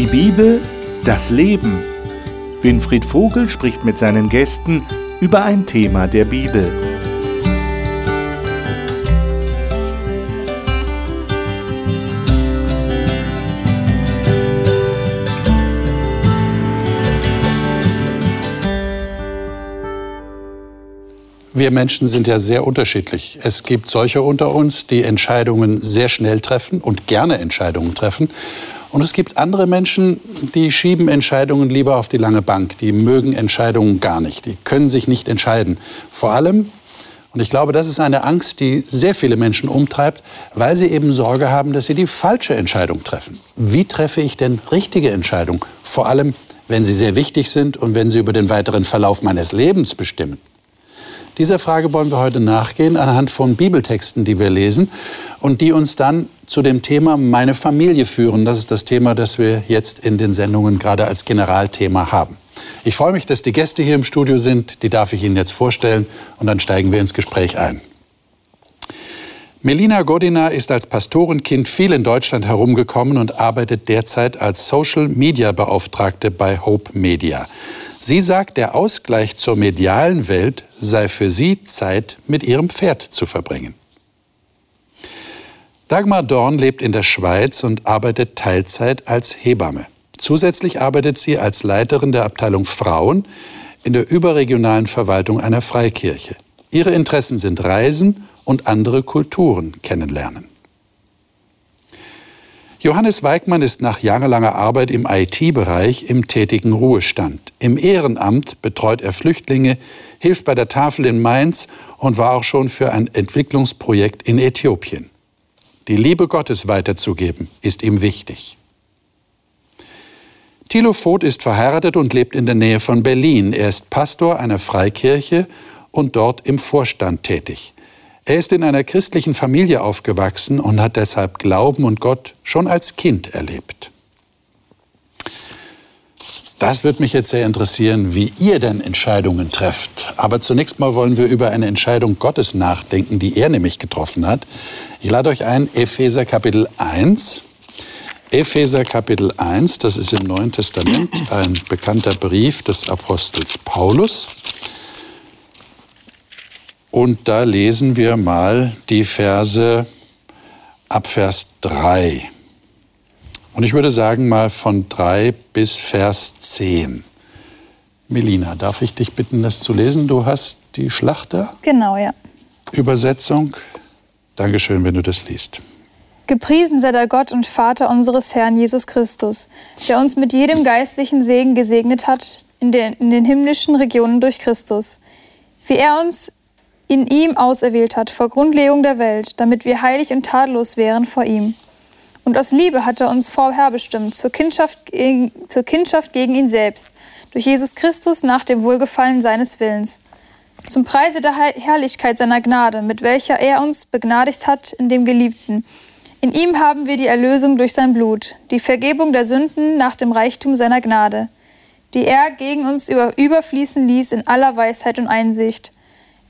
Die Bibel, das Leben. Winfried Vogel spricht mit seinen Gästen über ein Thema der Bibel. Wir Menschen sind ja sehr unterschiedlich. Es gibt solche unter uns, die Entscheidungen sehr schnell treffen und gerne Entscheidungen treffen. Und es gibt andere Menschen, die schieben Entscheidungen lieber auf die lange Bank. Die mögen Entscheidungen gar nicht. Die können sich nicht entscheiden. Vor allem, und ich glaube, das ist eine Angst, die sehr viele Menschen umtreibt, weil sie eben Sorge haben, dass sie die falsche Entscheidung treffen. Wie treffe ich denn richtige Entscheidungen? Vor allem, wenn sie sehr wichtig sind und wenn sie über den weiteren Verlauf meines Lebens bestimmen. Dieser Frage wollen wir heute nachgehen anhand von Bibeltexten, die wir lesen und die uns dann zu dem Thema meine Familie führen. Das ist das Thema, das wir jetzt in den Sendungen gerade als Generalthema haben. Ich freue mich, dass die Gäste hier im Studio sind. Die darf ich Ihnen jetzt vorstellen und dann steigen wir ins Gespräch ein. Melina Godina ist als Pastorenkind viel in Deutschland herumgekommen und arbeitet derzeit als Social Media Beauftragte bei Hope Media. Sie sagt, der Ausgleich zur medialen Welt sei für sie Zeit mit ihrem Pferd zu verbringen. Dagmar Dorn lebt in der Schweiz und arbeitet Teilzeit als Hebamme. Zusätzlich arbeitet sie als Leiterin der Abteilung Frauen in der überregionalen Verwaltung einer Freikirche. Ihre Interessen sind Reisen und andere Kulturen kennenlernen. Johannes Weigmann ist nach jahrelanger Arbeit im IT-Bereich im tätigen Ruhestand. Im Ehrenamt betreut er Flüchtlinge, hilft bei der Tafel in Mainz und war auch schon für ein Entwicklungsprojekt in Äthiopien. Die Liebe Gottes weiterzugeben ist ihm wichtig. Thilo Voth ist verheiratet und lebt in der Nähe von Berlin. Er ist Pastor einer Freikirche und dort im Vorstand tätig. Er ist in einer christlichen Familie aufgewachsen und hat deshalb Glauben und Gott schon als Kind erlebt. Das wird mich jetzt sehr interessieren, wie ihr denn Entscheidungen trefft. Aber zunächst mal wollen wir über eine Entscheidung Gottes nachdenken, die er nämlich getroffen hat. Ich lade euch ein, Epheser Kapitel 1. Epheser Kapitel 1, das ist im Neuen Testament ein bekannter Brief des Apostels Paulus. Und da lesen wir mal die Verse ab Vers 3. Und ich würde sagen mal von 3 bis Vers 10. Melina, darf ich dich bitten, das zu lesen? Du hast die Schlachter. Genau, ja. Übersetzung. Dankeschön, wenn du das liest. Gepriesen sei der Gott und Vater unseres Herrn Jesus Christus, der uns mit jedem geistlichen Segen gesegnet hat in den, in den himmlischen Regionen durch Christus. Wie er uns in ihm auserwählt hat vor Grundlegung der Welt, damit wir heilig und tadellos wären vor ihm. Und aus Liebe hat er uns vorherbestimmt zur Kindschaft, zur Kindschaft gegen ihn selbst, durch Jesus Christus nach dem Wohlgefallen seines Willens. Zum Preise der Herrlichkeit seiner Gnade, mit welcher er uns begnadigt hat in dem Geliebten. In ihm haben wir die Erlösung durch sein Blut, die Vergebung der Sünden nach dem Reichtum seiner Gnade, die er gegen uns überfließen ließ in aller Weisheit und Einsicht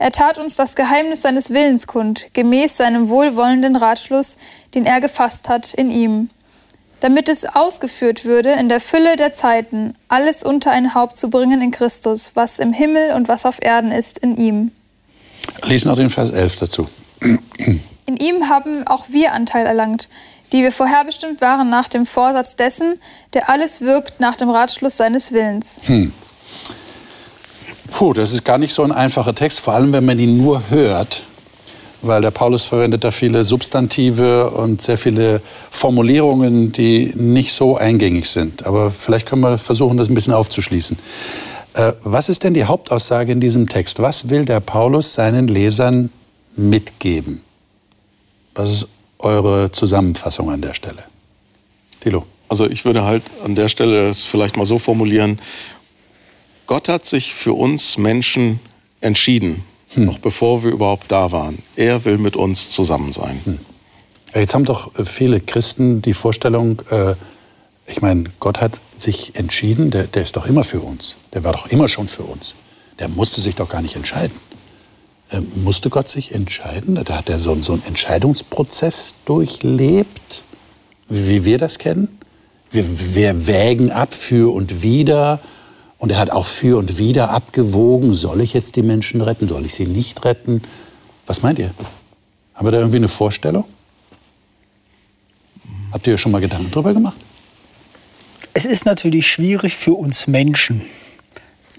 er tat uns das Geheimnis seines Willens kund, gemäß seinem wohlwollenden Ratschluss, den er gefasst hat in ihm, damit es ausgeführt würde, in der Fülle der Zeiten alles unter ein Haupt zu bringen in Christus, was im Himmel und was auf Erden ist, in ihm. Lies noch den Vers 11 dazu. In ihm haben auch wir Anteil erlangt, die wir vorherbestimmt waren nach dem Vorsatz dessen, der alles wirkt nach dem Ratschluss seines Willens. Hm. Puh, das ist gar nicht so ein einfacher Text, vor allem wenn man ihn nur hört, weil der Paulus verwendet da viele Substantive und sehr viele Formulierungen, die nicht so eingängig sind. Aber vielleicht können wir versuchen, das ein bisschen aufzuschließen. Äh, was ist denn die Hauptaussage in diesem Text? Was will der Paulus seinen Lesern mitgeben? Was ist eure Zusammenfassung an der Stelle? Thilo. Also ich würde halt an der Stelle es vielleicht mal so formulieren, Gott hat sich für uns Menschen entschieden, hm. noch bevor wir überhaupt da waren. Er will mit uns zusammen sein. Hm. Jetzt haben doch äh, viele Christen die Vorstellung, äh, ich meine, Gott hat sich entschieden, der, der, ist doch immer für uns. Der war doch immer schon für uns. Der musste sich doch gar nicht entscheiden. Äh, musste Gott sich entscheiden? Da hat er so, so einen Entscheidungsprozess durchlebt, wie wir das kennen. Wir, wir wägen ab für und wieder. Und er hat auch für und wieder abgewogen, soll ich jetzt die Menschen retten, soll ich sie nicht retten? Was meint ihr? Haben wir da irgendwie eine Vorstellung? Habt ihr schon mal Gedanken darüber gemacht? Es ist natürlich schwierig für uns Menschen,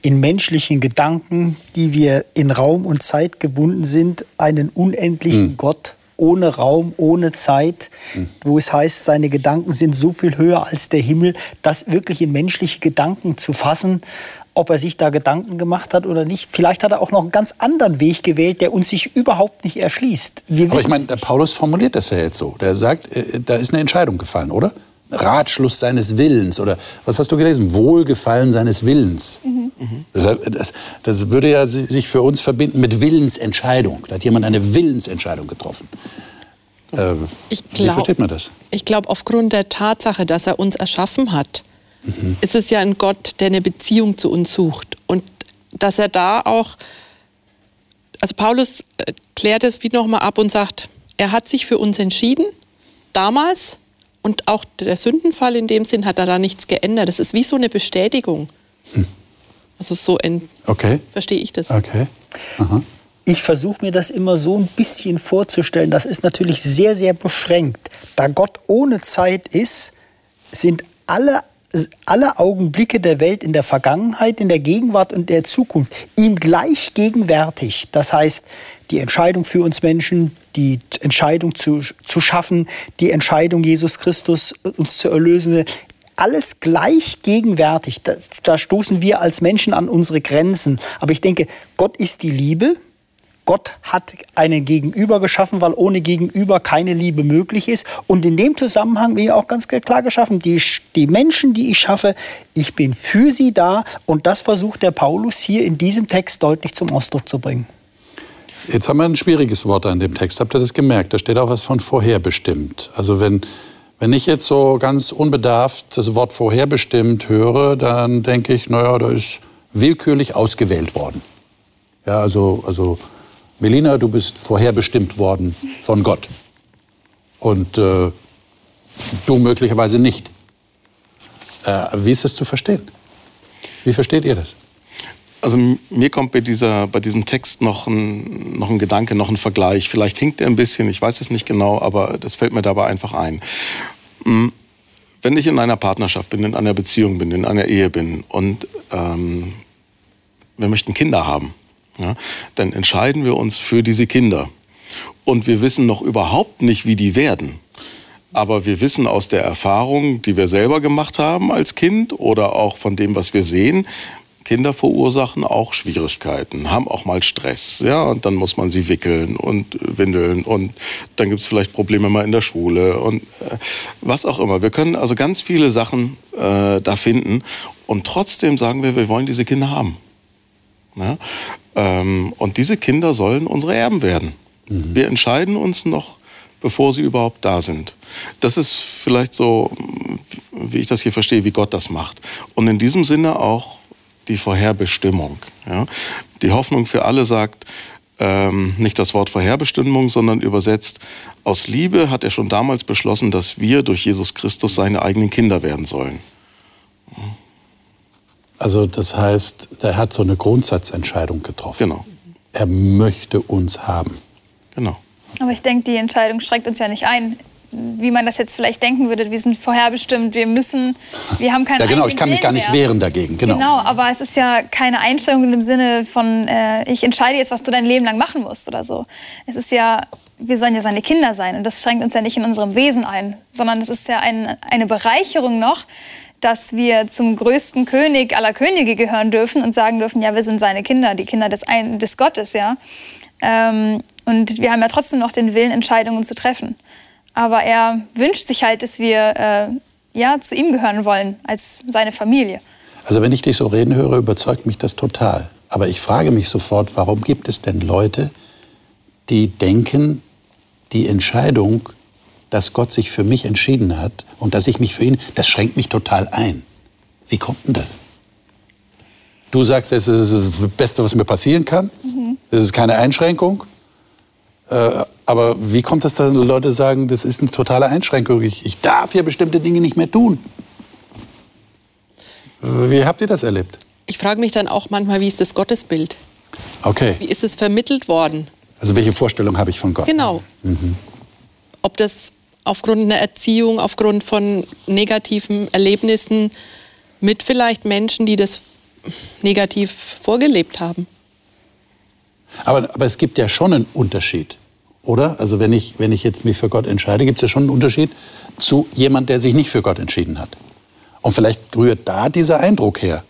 in menschlichen Gedanken, die wir in Raum und Zeit gebunden sind, einen unendlichen hm. Gott ohne Raum, ohne Zeit, hm. wo es heißt, seine Gedanken sind so viel höher als der Himmel, das wirklich in menschliche Gedanken zu fassen, ob er sich da Gedanken gemacht hat oder nicht. Vielleicht hat er auch noch einen ganz anderen Weg gewählt, der uns sich überhaupt nicht erschließt. Aber ich meine, der Paulus formuliert das ja jetzt so. Der sagt, äh, da ist eine Entscheidung gefallen, oder? Ratschluss seines Willens oder was hast du gelesen? Wohlgefallen seines Willens. Mhm. Das, das, das, würde ja sich für uns verbinden mit Willensentscheidung. Da hat jemand eine Willensentscheidung getroffen. Äh, ich glaub, wie versteht man das? Ich glaube, aufgrund der Tatsache, dass er uns erschaffen hat, mhm. ist es ja ein Gott, der eine Beziehung zu uns sucht. Und dass er da auch, also Paulus äh, klärt es wie nochmal ab und sagt, er hat sich für uns entschieden, damals, und auch der Sündenfall in dem Sinn hat da nichts geändert. Das ist wie so eine Bestätigung. Hm. Also so okay. verstehe ich das. Okay. Aha. Ich versuche mir das immer so ein bisschen vorzustellen. Das ist natürlich sehr, sehr beschränkt. Da Gott ohne Zeit ist, sind alle alle Augenblicke der Welt in der Vergangenheit, in der Gegenwart und der Zukunft ihm gleich gegenwärtig. Das heißt, die Entscheidung für uns Menschen, die Entscheidung zu, zu schaffen, die Entscheidung, Jesus Christus uns zu erlösen, alles gleich gegenwärtig. Da, da stoßen wir als Menschen an unsere Grenzen. Aber ich denke, Gott ist die Liebe Gott hat einen Gegenüber geschaffen, weil ohne Gegenüber keine Liebe möglich ist. Und in dem Zusammenhang bin ich auch ganz klar geschaffen, die, die Menschen, die ich schaffe, ich bin für sie da. Und das versucht der Paulus hier in diesem Text deutlich zum Ausdruck zu bringen. Jetzt haben wir ein schwieriges Wort an dem Text. Habt ihr das gemerkt? Da steht auch was von vorherbestimmt. Also wenn, wenn ich jetzt so ganz unbedarft das Wort vorherbestimmt höre, dann denke ich, naja, da ist willkürlich ausgewählt worden. Ja, also, also Melina, du bist vorherbestimmt worden von Gott. Und äh, du möglicherweise nicht. Äh, wie ist das zu verstehen? Wie versteht ihr das? Also mir kommt bei, dieser, bei diesem Text noch ein, noch ein Gedanke, noch ein Vergleich. Vielleicht hinkt er ein bisschen, ich weiß es nicht genau, aber das fällt mir dabei einfach ein. Wenn ich in einer Partnerschaft bin, in einer Beziehung bin, in einer Ehe bin und ähm, wir möchten Kinder haben, ja, dann entscheiden wir uns für diese Kinder. Und wir wissen noch überhaupt nicht, wie die werden. Aber wir wissen aus der Erfahrung, die wir selber gemacht haben als Kind oder auch von dem, was wir sehen, Kinder verursachen auch Schwierigkeiten, haben auch mal Stress, ja, und dann muss man sie wickeln und windeln und dann gibt es vielleicht Probleme mal in der Schule und äh, was auch immer. Wir können also ganz viele Sachen äh, da finden und trotzdem sagen wir, wir wollen diese Kinder haben. Ja? Ähm, und diese Kinder sollen unsere Erben werden. Mhm. Wir entscheiden uns noch, bevor sie überhaupt da sind. Das ist vielleicht so, wie ich das hier verstehe, wie Gott das macht. Und in diesem Sinne auch die Vorherbestimmung. Ja? Die Hoffnung für alle sagt, ähm, nicht das Wort Vorherbestimmung, sondern übersetzt, aus Liebe hat er schon damals beschlossen, dass wir durch Jesus Christus seine eigenen Kinder werden sollen. Also das heißt, er hat so eine Grundsatzentscheidung getroffen. Genau. Er möchte uns haben. Genau. Aber ich denke, die Entscheidung streckt uns ja nicht ein. Wie man das jetzt vielleicht denken würde, wir sind vorherbestimmt, wir müssen, wir haben keine Ja, genau, ich kann mich gar nicht wehren dagegen. Genau. genau, aber es ist ja keine Einstellung in dem Sinne von, äh, ich entscheide jetzt, was du dein Leben lang machen musst oder so. Es ist ja, wir sollen ja seine Kinder sein und das schränkt uns ja nicht in unserem Wesen ein, sondern es ist ja ein, eine Bereicherung noch, dass wir zum größten König aller Könige gehören dürfen und sagen dürfen, ja, wir sind seine Kinder, die Kinder des, ein des Gottes, ja. Ähm, und wir haben ja trotzdem noch den Willen, Entscheidungen zu treffen. Aber er wünscht sich halt, dass wir äh, ja, zu ihm gehören wollen, als seine Familie. Also wenn ich dich so reden höre, überzeugt mich das total. Aber ich frage mich sofort, warum gibt es denn Leute, die denken, die Entscheidung dass Gott sich für mich entschieden hat und dass ich mich für ihn, das schränkt mich total ein. Wie kommt denn das? Du sagst, es ist das Beste, was mir passieren kann. Mhm. Es ist keine Einschränkung. Äh, aber wie kommt es, dass Leute sagen, das ist eine totale Einschränkung? Ich, ich darf ja bestimmte Dinge nicht mehr tun. Wie habt ihr das erlebt? Ich frage mich dann auch manchmal, wie ist das Gottesbild? Okay. Wie ist es vermittelt worden? Also welche Vorstellung habe ich von Gott? Genau. Mhm. Ob das aufgrund einer Erziehung, aufgrund von negativen Erlebnissen mit vielleicht Menschen, die das negativ vorgelebt haben. Aber, aber es gibt ja schon einen Unterschied, oder? Also wenn ich, wenn ich jetzt mich für Gott entscheide, gibt es ja schon einen Unterschied zu jemand, der sich nicht für Gott entschieden hat. Und vielleicht rührt da dieser Eindruck her,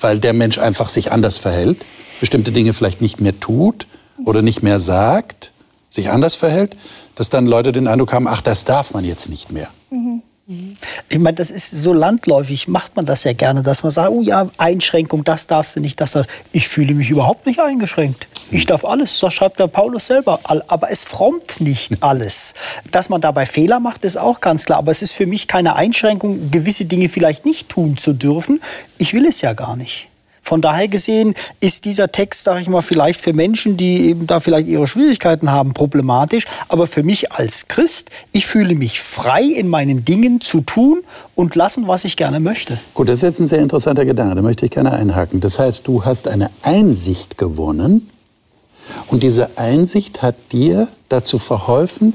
weil der Mensch einfach sich anders verhält, bestimmte Dinge vielleicht nicht mehr tut oder nicht mehr sagt, sich anders verhält, dass dann Leute den Eindruck haben, ach, das darf man jetzt nicht mehr. Mhm. Ich meine, das ist so landläufig, macht man das ja gerne, dass man sagt, oh ja, Einschränkung, das darfst du nicht, das darfst Ich fühle mich überhaupt nicht eingeschränkt. Ich darf alles, das schreibt der Paulus selber. Aber es frommt nicht alles. Dass man dabei Fehler macht, ist auch ganz klar. Aber es ist für mich keine Einschränkung, gewisse Dinge vielleicht nicht tun zu dürfen. Ich will es ja gar nicht. Von daher gesehen ist dieser Text, sage ich mal, vielleicht für Menschen, die eben da vielleicht ihre Schwierigkeiten haben, problematisch. Aber für mich als Christ, ich fühle mich frei in meinen Dingen zu tun und lassen, was ich gerne möchte. Gut, das ist jetzt ein sehr interessanter Gedanke, da möchte ich gerne einhaken. Das heißt, du hast eine Einsicht gewonnen und diese Einsicht hat dir dazu verholfen,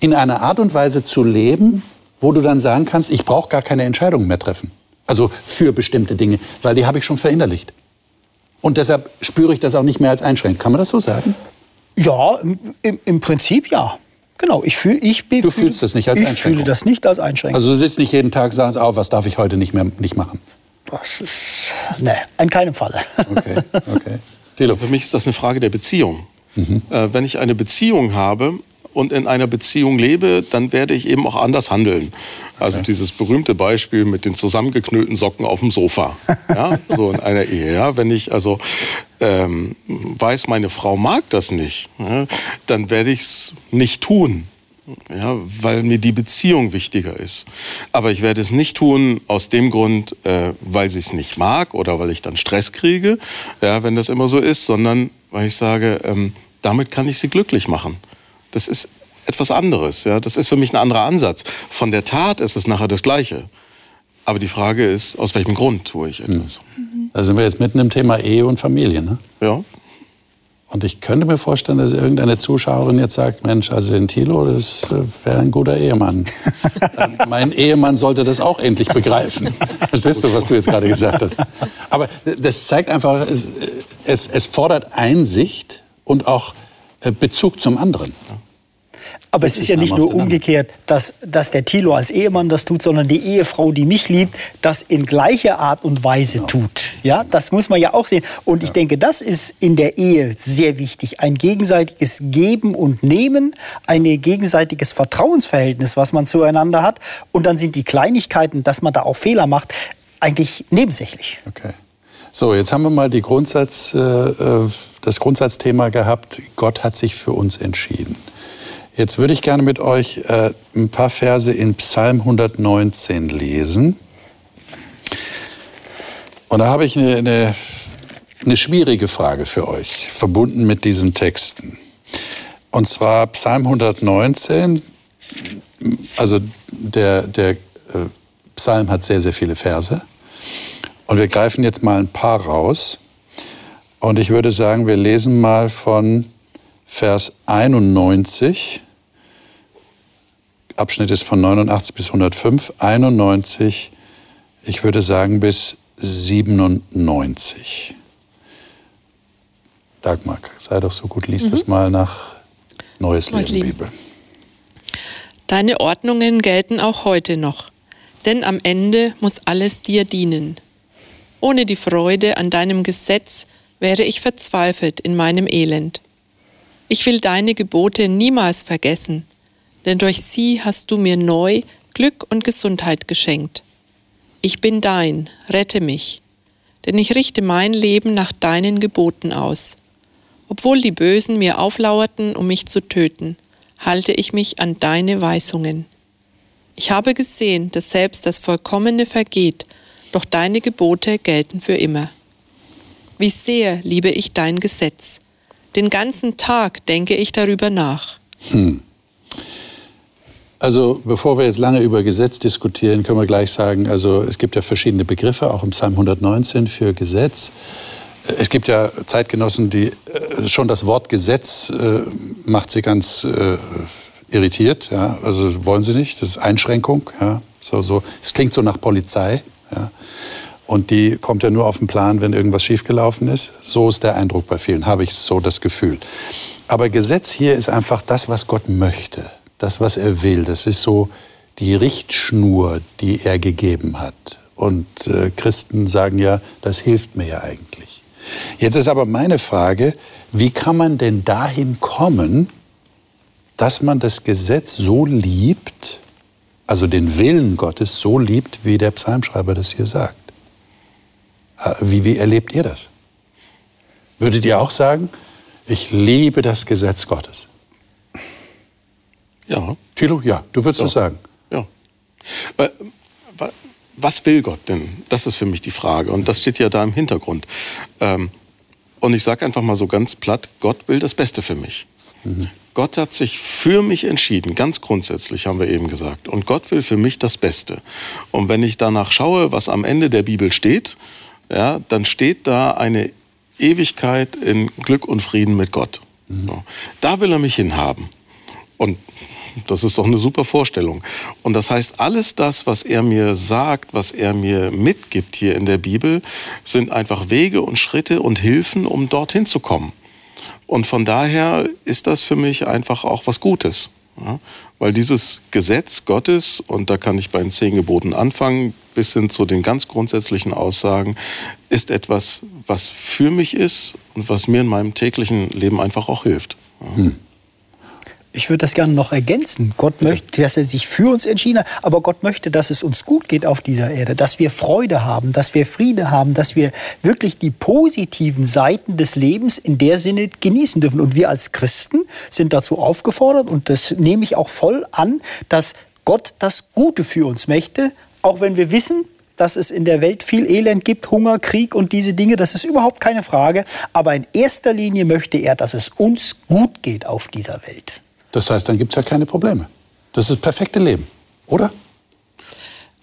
in einer Art und Weise zu leben, wo du dann sagen kannst, ich brauche gar keine Entscheidungen mehr treffen. Also für bestimmte Dinge, weil die habe ich schon verinnerlicht. Und deshalb spüre ich das auch nicht mehr als einschränkend. Kann man das so sagen? Ja, im, im Prinzip ja. Genau, ich fühle, ich Du fühlst das nicht als ich Einschränkung? Ich fühle das nicht als Einschränkung. Also du sitzt nicht jeden Tag und sagst, oh, was darf ich heute nicht mehr nicht machen? Das ist, nee, in keinem Fall. Okay, okay. Thilo. Für mich ist das eine Frage der Beziehung. Mhm. Äh, wenn ich eine Beziehung habe und in einer Beziehung lebe, dann werde ich eben auch anders handeln. Also okay. dieses berühmte Beispiel mit den zusammengeknüllten Socken auf dem Sofa. Ja, so in einer Ehe. Ja, wenn ich also ähm, weiß, meine Frau mag das nicht, ja, dann werde ich es nicht tun. Ja, weil mir die Beziehung wichtiger ist. Aber ich werde es nicht tun aus dem Grund, äh, weil sie es nicht mag oder weil ich dann Stress kriege, ja, wenn das immer so ist, sondern weil ich sage, ähm, damit kann ich sie glücklich machen. Das ist etwas anderes. Ja? Das ist für mich ein anderer Ansatz. Von der Tat ist es nachher das Gleiche. Aber die Frage ist, aus welchem Grund tue ich etwas? Da sind wir jetzt mitten im Thema Ehe und Familie. Ne? Ja. Und ich könnte mir vorstellen, dass irgendeine Zuschauerin jetzt sagt, Mensch, also den Thilo, das wäre ein guter Ehemann. mein Ehemann sollte das auch endlich begreifen. Verstehst du, was du jetzt gerade gesagt hast? Aber das zeigt einfach, es, es, es fordert Einsicht und auch Bezug zum anderen. Aber es ist ja nicht nur umgekehrt, dass, dass der Thilo als Ehemann das tut, sondern die Ehefrau, die mich liebt, das in gleicher Art und Weise ja. tut. Ja, das muss man ja auch sehen. Und ja. ich denke, das ist in der Ehe sehr wichtig. Ein gegenseitiges Geben und Nehmen, ein gegenseitiges Vertrauensverhältnis, was man zueinander hat. Und dann sind die Kleinigkeiten, dass man da auch Fehler macht, eigentlich nebensächlich. Okay. So, jetzt haben wir mal Grundsatz, äh, äh das Grundsatzthema gehabt, Gott hat sich für uns entschieden. Jetzt würde ich gerne mit euch äh, ein paar Verse in Psalm 119 lesen. Und da habe ich eine, eine, eine schwierige Frage für euch, verbunden mit diesen Texten. Und zwar Psalm 119, also der, der äh, Psalm hat sehr, sehr viele Verse. Und wir greifen jetzt mal ein paar raus. Und ich würde sagen, wir lesen mal von Vers 91, Abschnitt ist von 89 bis 105, 91, ich würde sagen bis 97. Dagmar, sei doch so gut, lies mhm. das mal nach Neues, Neues Leben, Bibel. Deine Ordnungen gelten auch heute noch, denn am Ende muss alles dir dienen. Ohne die Freude an deinem Gesetz wäre ich verzweifelt in meinem Elend. Ich will deine Gebote niemals vergessen, denn durch sie hast du mir neu Glück und Gesundheit geschenkt. Ich bin dein, rette mich, denn ich richte mein Leben nach deinen Geboten aus. Obwohl die Bösen mir auflauerten, um mich zu töten, halte ich mich an deine Weisungen. Ich habe gesehen, dass selbst das Vollkommene vergeht, doch deine Gebote gelten für immer. Wie sehr liebe ich dein Gesetz. Den ganzen Tag denke ich darüber nach. Hm. Also bevor wir jetzt lange über Gesetz diskutieren, können wir gleich sagen, also es gibt ja verschiedene Begriffe, auch im Psalm 119 für Gesetz. Es gibt ja Zeitgenossen, die äh, schon das Wort Gesetz äh, macht sie ganz äh, irritiert. Ja? Also wollen sie nicht, das ist Einschränkung. Ja? So, so. Es klingt so nach Polizei. Ja? Und die kommt ja nur auf den Plan, wenn irgendwas schiefgelaufen ist. So ist der Eindruck bei vielen, habe ich so das Gefühl. Aber Gesetz hier ist einfach das, was Gott möchte das, was er will. Das ist so die Richtschnur, die er gegeben hat. Und äh, Christen sagen ja, das hilft mir ja eigentlich. Jetzt ist aber meine Frage, wie kann man denn dahin kommen, dass man das Gesetz so liebt, also den Willen Gottes so liebt, wie der Psalmschreiber das hier sagt? Äh, wie, wie erlebt ihr das? Würdet ihr auch sagen, ich liebe das Gesetz Gottes? Ja. Thilo, ja, du würdest ja. das sagen. Ja. Was will Gott denn? Das ist für mich die Frage. Und das steht ja da im Hintergrund. Ähm, und ich sage einfach mal so ganz platt, Gott will das Beste für mich. Mhm. Gott hat sich für mich entschieden, ganz grundsätzlich haben wir eben gesagt. Und Gott will für mich das Beste. Und wenn ich danach schaue, was am Ende der Bibel steht, ja, dann steht da eine Ewigkeit in Glück und Frieden mit Gott. Mhm. So. Da will er mich hinhaben. Und das ist doch eine super Vorstellung. Und das heißt, alles das, was er mir sagt, was er mir mitgibt hier in der Bibel, sind einfach Wege und Schritte und Hilfen, um dorthin zu kommen. Und von daher ist das für mich einfach auch was Gutes. Ja? Weil dieses Gesetz Gottes, und da kann ich bei den zehn Geboten anfangen, bis hin zu den ganz grundsätzlichen Aussagen, ist etwas, was für mich ist und was mir in meinem täglichen Leben einfach auch hilft. Ja? Hm. Ich würde das gerne noch ergänzen. Gott möchte, dass er sich für uns entschieden hat, aber Gott möchte, dass es uns gut geht auf dieser Erde, dass wir Freude haben, dass wir Friede haben, dass wir wirklich die positiven Seiten des Lebens in der Sinne genießen dürfen. Und wir als Christen sind dazu aufgefordert, und das nehme ich auch voll an, dass Gott das Gute für uns möchte, auch wenn wir wissen, dass es in der Welt viel Elend gibt, Hunger, Krieg und diese Dinge, das ist überhaupt keine Frage. Aber in erster Linie möchte er, dass es uns gut geht auf dieser Welt. Das heißt, dann gibt es ja keine Probleme. Das ist das perfekte Leben, oder?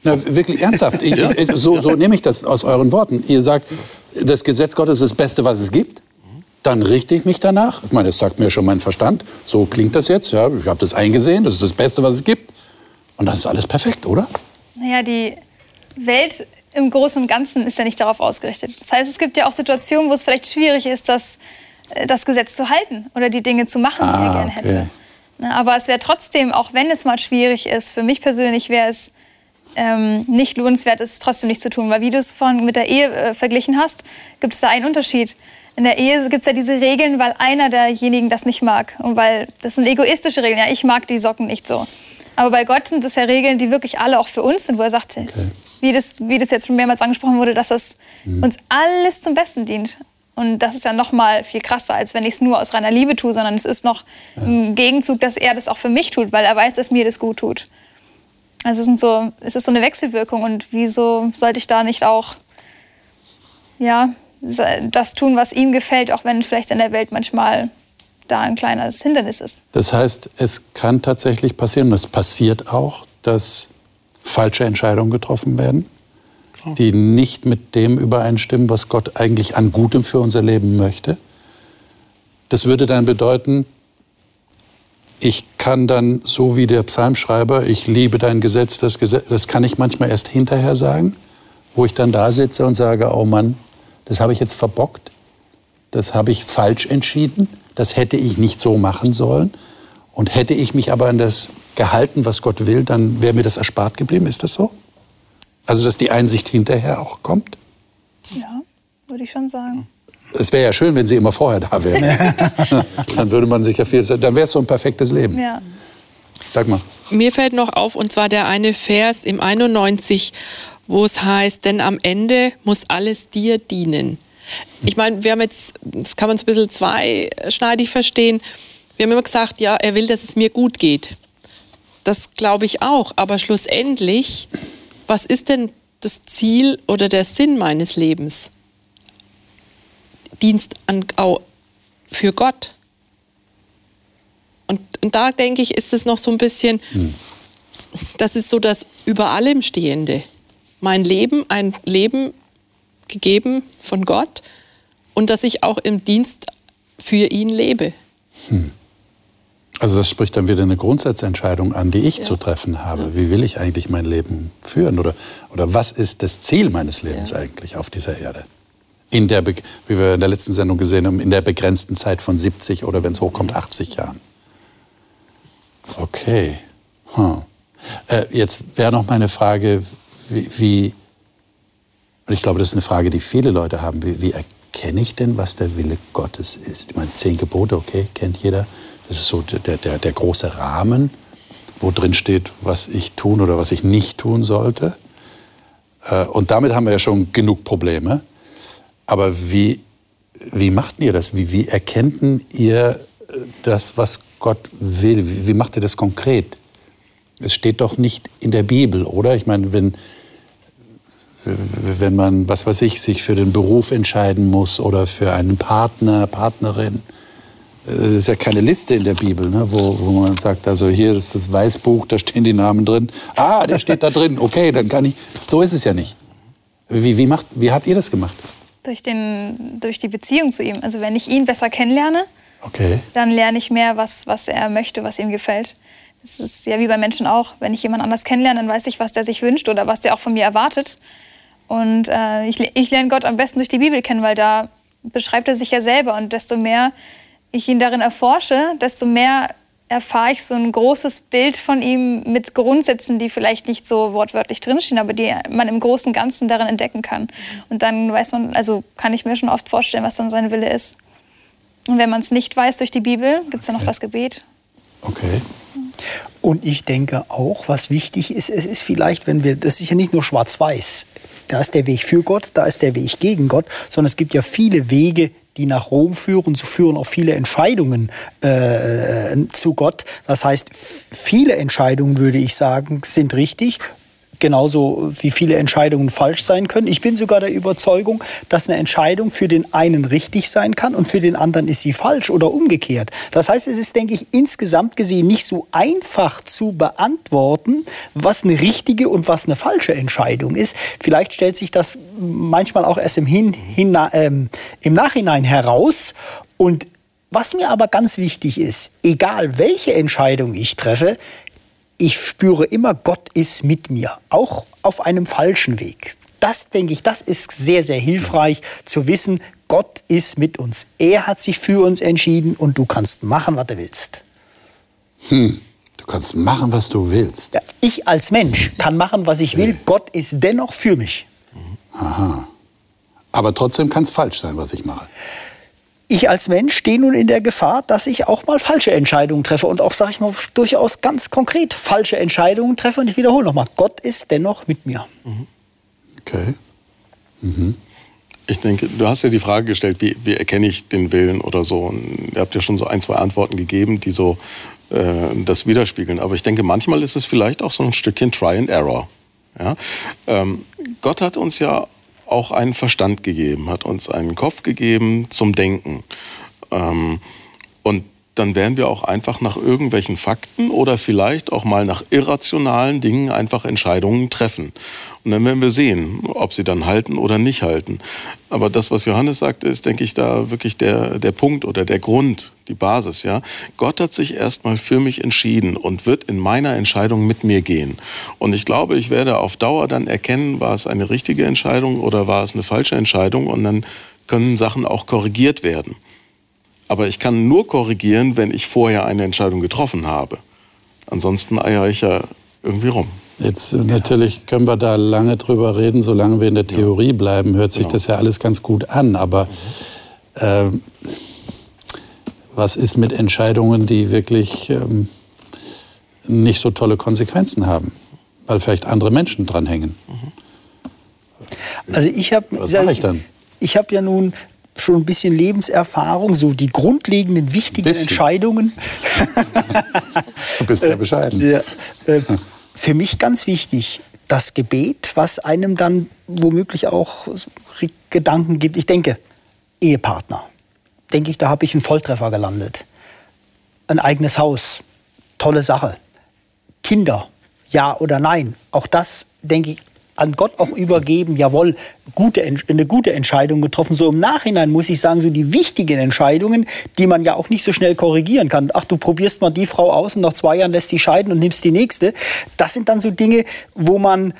Na, wirklich ernsthaft. Ich, ja. so, so nehme ich das aus euren Worten. Ihr sagt, das Gesetz Gottes ist das Beste, was es gibt. Dann richte ich mich danach. Ich meine, das sagt mir schon mein Verstand. So klingt das jetzt. Ja, ich habe das eingesehen. Das ist das Beste, was es gibt. Und dann ist alles perfekt, oder? Naja, die Welt im Großen und Ganzen ist ja nicht darauf ausgerichtet. Das heißt, es gibt ja auch Situationen, wo es vielleicht schwierig ist, das, äh, das Gesetz zu halten oder die Dinge zu machen, ah, die er gerne okay. Ne, aber es wäre trotzdem, auch wenn es mal schwierig ist, für mich persönlich wäre es ähm, nicht lohnenswert, es trotzdem nicht zu tun. Weil wie du es vorhin mit der Ehe äh, verglichen hast, gibt es da einen Unterschied. In der Ehe gibt es ja diese Regeln, weil einer derjenigen das nicht mag. Und weil das sind egoistische Regeln. Ja, ich mag die Socken nicht so. Aber bei Gott sind das ja Regeln, die wirklich alle auch für uns sind, wo er sagt, okay. wie, das, wie das jetzt schon mehrmals angesprochen wurde, dass das mhm. uns alles zum Besten dient. Und das ist ja noch mal viel krasser, als wenn ich es nur aus reiner Liebe tue, sondern es ist noch im Gegenzug, dass er das auch für mich tut, weil er weiß, dass mir das gut tut. Also es, sind so, es ist so eine Wechselwirkung und wieso sollte ich da nicht auch ja, das tun, was ihm gefällt, auch wenn vielleicht in der Welt manchmal da ein kleines Hindernis ist. Das heißt, es kann tatsächlich passieren, es passiert auch, dass falsche Entscheidungen getroffen werden? Die nicht mit dem übereinstimmen, was Gott eigentlich an Gutem für unser Leben möchte. Das würde dann bedeuten, ich kann dann, so wie der Psalmschreiber, ich liebe dein Gesetz, das Gesetz, das kann ich manchmal erst hinterher sagen, wo ich dann da sitze und sage, oh Mann, das habe ich jetzt verbockt, das habe ich falsch entschieden, das hätte ich nicht so machen sollen. Und hätte ich mich aber an das gehalten, was Gott will, dann wäre mir das erspart geblieben. Ist das so? Also, dass die Einsicht hinterher auch kommt? Ja, würde ich schon sagen. Es wäre ja schön, wenn sie immer vorher da wäre. dann würde man sich ja viel, dann wäre es so ein perfektes Leben. Ja. Dagmar. Mir fällt noch auf, und zwar der eine Vers im 91, wo es heißt, denn am Ende muss alles dir dienen. Ich meine, wir haben jetzt, das kann man so ein bisschen zweischneidig verstehen. Wir haben immer gesagt, ja, er will, dass es mir gut geht. Das glaube ich auch, aber schlussendlich was ist denn das Ziel oder der Sinn meines Lebens? Dienst an, für Gott. Und, und da denke ich, ist es noch so ein bisschen, hm. das ist so das über allem Stehende. Mein Leben, ein Leben gegeben von Gott und dass ich auch im Dienst für ihn lebe. Hm. Also das spricht dann wieder eine Grundsatzentscheidung an, die ich ja. zu treffen habe. Ja. Wie will ich eigentlich mein Leben führen? Oder, oder was ist das Ziel meines Lebens ja. eigentlich auf dieser Erde? In der, wie wir in der letzten Sendung gesehen haben, in der begrenzten Zeit von 70 oder wenn es hochkommt, 80 Jahren. Okay. Hm. Äh, jetzt wäre noch meine Frage, wie, wie, und ich glaube, das ist eine Frage, die viele Leute haben, wie, wie erkenne ich denn, was der Wille Gottes ist? Ich meine, zehn Gebote, okay, kennt jeder. Das ist so der, der, der große Rahmen, wo drin steht, was ich tun oder was ich nicht tun sollte. Äh, und damit haben wir ja schon genug Probleme. Aber wie, wie macht ihr das? Wie, wie erkennt ihr das, was Gott will? Wie, wie macht ihr das konkret? Es steht doch nicht in der Bibel, oder? Ich meine, wenn, wenn man, was weiß ich, sich für den Beruf entscheiden muss oder für einen Partner, Partnerin, es ist ja keine Liste in der Bibel, ne, wo, wo man sagt, also hier ist das Weißbuch, da stehen die Namen drin. Ah, der steht da drin, okay, dann kann ich. So ist es ja nicht. Wie, wie, macht, wie habt ihr das gemacht? Durch, den, durch die Beziehung zu ihm. Also wenn ich ihn besser kennenlerne, okay. dann lerne ich mehr, was, was er möchte, was ihm gefällt. Das ist ja wie bei Menschen auch. Wenn ich jemand anders kennenlerne, dann weiß ich, was der sich wünscht oder was der auch von mir erwartet. Und äh, ich, ich lerne Gott am besten durch die Bibel kennen, weil da beschreibt er sich ja selber. Und desto mehr ich ihn darin erforsche, desto mehr erfahre ich so ein großes Bild von ihm mit Grundsätzen, die vielleicht nicht so wortwörtlich drinstehen, aber die man im Großen Ganzen darin entdecken kann. Und dann weiß man, also kann ich mir schon oft vorstellen, was dann sein Wille ist. Und wenn man es nicht weiß durch die Bibel, gibt es ja noch das Gebet. Okay. Und ich denke auch, was wichtig ist, es ist vielleicht, wenn wir, das ist ja nicht nur schwarz-weiß. Da ist der Weg für Gott, da ist der Weg gegen Gott, sondern es gibt ja viele Wege, die nach Rom führen. So führen auch viele Entscheidungen äh, zu Gott. Das heißt, viele Entscheidungen, würde ich sagen, sind richtig genauso wie viele Entscheidungen falsch sein können. Ich bin sogar der Überzeugung, dass eine Entscheidung für den einen richtig sein kann und für den anderen ist sie falsch oder umgekehrt. Das heißt, es ist, denke ich, insgesamt gesehen nicht so einfach zu beantworten, was eine richtige und was eine falsche Entscheidung ist. Vielleicht stellt sich das manchmal auch erst im, Hin, ähm, im Nachhinein heraus und was mir aber ganz wichtig ist, egal welche Entscheidung ich treffe, ich spüre immer, Gott ist mit mir, auch auf einem falschen Weg. Das denke ich, das ist sehr, sehr hilfreich zu wissen, Gott ist mit uns. Er hat sich für uns entschieden und du kannst machen, was du willst. Hm. Du kannst machen, was du willst. Ja, ich als Mensch kann machen, was ich will. Gott ist dennoch für mich. Aha. Aber trotzdem kann es falsch sein, was ich mache ich als Mensch stehe nun in der Gefahr, dass ich auch mal falsche Entscheidungen treffe und auch, sage ich mal, durchaus ganz konkret falsche Entscheidungen treffe. Und ich wiederhole nochmal, Gott ist dennoch mit mir. Mhm. Okay. Mhm. Ich denke, du hast ja die Frage gestellt, wie, wie, erkenne ich den Willen oder so. Und ihr habt ja schon so ein, zwei Antworten gegeben, die so äh, das widerspiegeln. Aber ich denke, manchmal ist es vielleicht auch so ein Stückchen Try and Error. Ja? Ähm, Gott hat uns ja auch einen Verstand gegeben, hat uns einen Kopf gegeben zum Denken. Ähm, und dann werden wir auch einfach nach irgendwelchen Fakten oder vielleicht auch mal nach irrationalen Dingen einfach Entscheidungen treffen. Und dann werden wir sehen, ob sie dann halten oder nicht halten. Aber das, was Johannes sagte, ist, denke ich, da wirklich der, der Punkt oder der Grund, die Basis. Ja? Gott hat sich erstmal für mich entschieden und wird in meiner Entscheidung mit mir gehen. Und ich glaube, ich werde auf Dauer dann erkennen, war es eine richtige Entscheidung oder war es eine falsche Entscheidung. Und dann können Sachen auch korrigiert werden. Aber ich kann nur korrigieren, wenn ich vorher eine Entscheidung getroffen habe. Ansonsten eier ich ja irgendwie rum. Jetzt ja. natürlich können wir da lange drüber reden, solange wir in der Theorie bleiben, hört sich genau. das ja alles ganz gut an. Aber äh, was ist mit Entscheidungen, die wirklich ähm, nicht so tolle Konsequenzen haben, weil vielleicht andere Menschen dranhängen? Also ich habe, was sag ich dann? Ich habe ja nun schon ein bisschen Lebenserfahrung, so die grundlegenden wichtigen Entscheidungen. du bist sehr bescheiden. Ja, äh, für mich ganz wichtig, das Gebet, was einem dann womöglich auch Gedanken gibt. Ich denke, Ehepartner. Denke ich, da habe ich einen Volltreffer gelandet. Ein eigenes Haus, tolle Sache. Kinder, ja oder nein. Auch das, denke ich, an Gott auch übergeben, jawohl, gute, eine gute Entscheidung getroffen. So im Nachhinein muss ich sagen, so die wichtigen Entscheidungen, die man ja auch nicht so schnell korrigieren kann. Ach, du probierst mal die Frau aus und nach zwei Jahren lässt sie scheiden und nimmst die nächste. Das sind dann so Dinge, wo man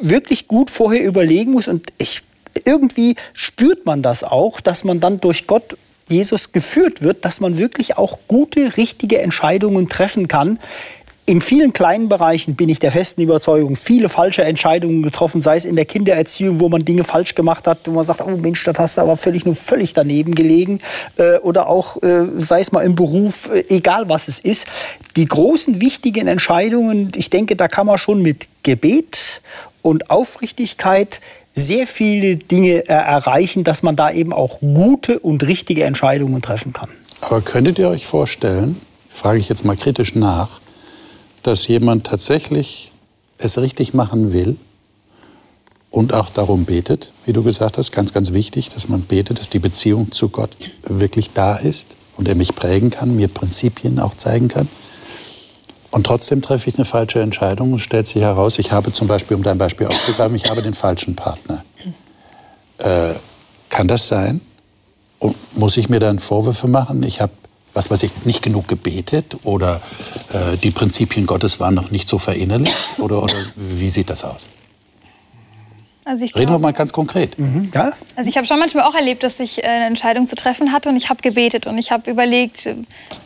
wirklich gut vorher überlegen muss und ich, irgendwie spürt man das auch, dass man dann durch Gott Jesus geführt wird, dass man wirklich auch gute, richtige Entscheidungen treffen kann, in vielen kleinen Bereichen bin ich der festen Überzeugung, viele falsche Entscheidungen getroffen, sei es in der Kindererziehung, wo man Dinge falsch gemacht hat, wo man sagt, oh Mensch, das hast du aber völlig nur völlig daneben gelegen, äh, oder auch äh, sei es mal im Beruf, äh, egal was es ist. Die großen wichtigen Entscheidungen, ich denke, da kann man schon mit Gebet und Aufrichtigkeit sehr viele Dinge erreichen, dass man da eben auch gute und richtige Entscheidungen treffen kann. Aber könntet ihr euch vorstellen, frage ich jetzt mal kritisch nach, dass jemand tatsächlich es richtig machen will und auch darum betet, wie du gesagt hast, ganz, ganz wichtig, dass man betet, dass die Beziehung zu Gott wirklich da ist und er mich prägen kann, mir Prinzipien auch zeigen kann. Und trotzdem treffe ich eine falsche Entscheidung und stellt sich heraus, ich habe zum Beispiel, um dein Beispiel aufzugreifen, ich habe den falschen Partner. Äh, kann das sein? Und muss ich mir dann Vorwürfe machen? Ich habe was weiß ich, nicht genug gebetet oder äh, die Prinzipien Gottes waren noch nicht so verinnerlicht? Oder, oder wie sieht das aus? Also Reden wir mal ganz konkret. Mhm. Ja? Also ich habe schon manchmal auch erlebt, dass ich äh, eine Entscheidung zu treffen hatte und ich habe gebetet und ich habe überlegt,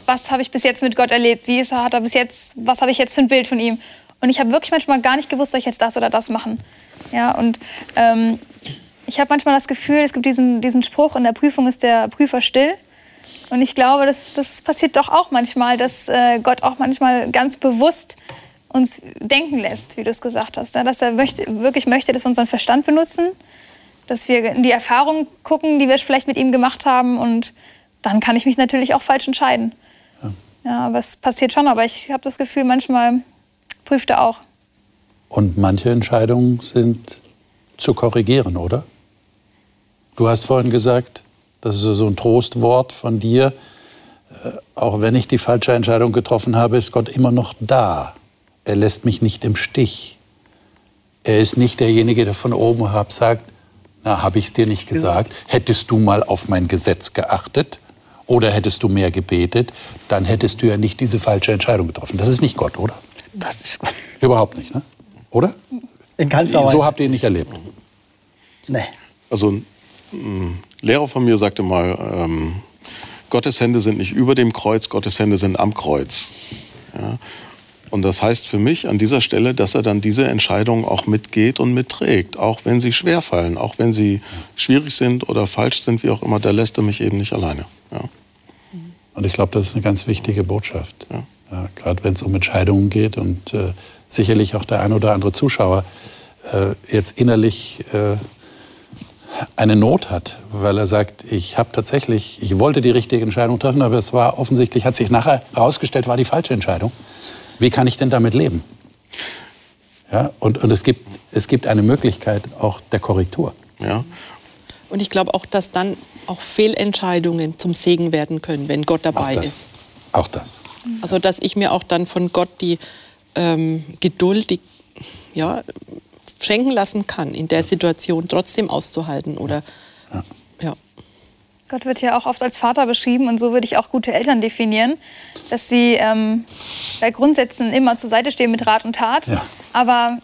was habe ich bis jetzt mit Gott erlebt, wie ist er, hat er bis jetzt, was habe ich jetzt für ein Bild von ihm. Und ich habe wirklich manchmal gar nicht gewusst, soll ich jetzt das oder das machen. Ja, und ähm, ich habe manchmal das Gefühl, es gibt diesen, diesen Spruch, in der Prüfung ist der Prüfer still. Und ich glaube, das, das passiert doch auch manchmal, dass äh, Gott auch manchmal ganz bewusst uns denken lässt, wie du es gesagt hast. Ja? Dass er möchte, wirklich möchte, dass wir unseren Verstand benutzen, dass wir in die Erfahrungen gucken, die wir vielleicht mit ihm gemacht haben. Und dann kann ich mich natürlich auch falsch entscheiden. Ja, ja aber es passiert schon. Aber ich habe das Gefühl, manchmal prüft er auch. Und manche Entscheidungen sind zu korrigieren, oder? Du hast vorhin gesagt, das ist so ein Trostwort von dir. Äh, auch wenn ich die falsche Entscheidung getroffen habe, ist Gott immer noch da. Er lässt mich nicht im Stich. Er ist nicht derjenige, der von oben herab sagt, na, habe ich es dir nicht gesagt? Ja. Hättest du mal auf mein Gesetz geachtet oder hättest du mehr gebetet, dann hättest du ja nicht diese falsche Entscheidung getroffen. Das ist nicht Gott, oder? Das ist Gott. Überhaupt nicht, ne? Oder? In keinster Weise. So habt ihr ihn nicht erlebt. Nee. Also ein Lehrer von mir sagte mal, ähm, Gottes Hände sind nicht über dem Kreuz, Gottes Hände sind am Kreuz. Ja? Und das heißt für mich an dieser Stelle, dass er dann diese Entscheidungen auch mitgeht und mitträgt, auch wenn sie schwerfallen, auch wenn sie schwierig sind oder falsch sind, wie auch immer, da lässt er mich eben nicht alleine. Ja. Und ich glaube, das ist eine ganz wichtige Botschaft. Ja. Ja, Gerade wenn es um Entscheidungen geht und äh, sicherlich auch der ein oder andere Zuschauer äh, jetzt innerlich äh, eine Not hat, weil er sagt, ich habe tatsächlich, ich wollte die richtige Entscheidung treffen, aber es war offensichtlich, hat sich nachher herausgestellt, war die falsche Entscheidung. Wie kann ich denn damit leben? Ja, und, und es, gibt, es gibt eine Möglichkeit auch der Korrektur. Ja. Und ich glaube auch, dass dann auch Fehlentscheidungen zum Segen werden können, wenn Gott dabei auch das, ist. Auch das. Also dass ich mir auch dann von Gott die ähm, Geduld, die ja, schenken lassen kann, in der Situation trotzdem auszuhalten oder ja. ja. Gott wird ja auch oft als Vater beschrieben und so würde ich auch gute Eltern definieren, dass sie ähm, bei Grundsätzen immer zur Seite stehen mit Rat und Tat, ja. aber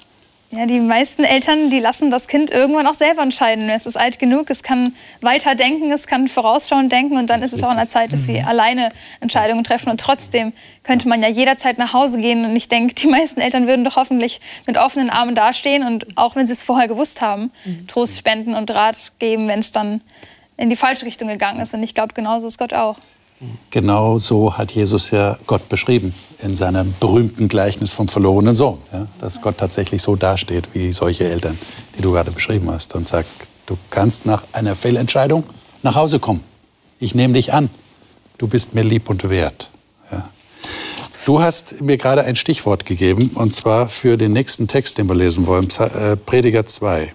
ja, die meisten Eltern, die lassen das Kind irgendwann auch selber entscheiden. Es ist alt genug, es kann weiter denken, es kann vorausschauend denken und dann ist es auch an der Zeit, dass sie mhm. alleine Entscheidungen treffen. Und trotzdem könnte man ja jederzeit nach Hause gehen. Und ich denke, die meisten Eltern würden doch hoffentlich mit offenen Armen dastehen und auch wenn sie es vorher gewusst haben, mhm. Trost spenden und Rat geben, wenn es dann in die falsche Richtung gegangen ist. Und ich glaube, genauso ist Gott auch. Genau so hat Jesus ja Gott beschrieben in seinem berühmten Gleichnis vom verlorenen Sohn. Ja, dass Gott tatsächlich so dasteht wie solche Eltern, die du gerade beschrieben hast und sagt, du kannst nach einer Fehlentscheidung nach Hause kommen. Ich nehme dich an. Du bist mir lieb und wert. Ja. Du hast mir gerade ein Stichwort gegeben, und zwar für den nächsten Text, den wir lesen wollen, äh, Prediger 2.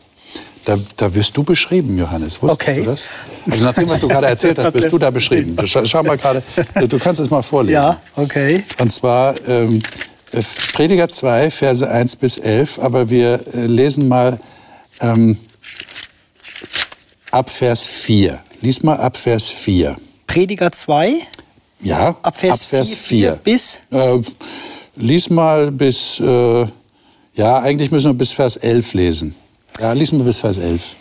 Da, da wirst du beschrieben, Johannes. Wusstest okay. du das? Also nach dem, was du gerade erzählt hast, wirst du da beschrieben. Schau, schau mal gerade, du kannst es mal vorlesen. Ja, okay. Und zwar ähm, äh, Prediger 2, Verse 1 bis 11, aber wir äh, lesen mal ähm, ab Vers 4. Lies mal ab Vers 4. Prediger 2? Ja, ab Vers, ab Vers 4, 4. Bis? Äh, lies mal bis, äh, ja, eigentlich müssen wir bis Vers 11 lesen. Ja, lies mal bis Vers 11.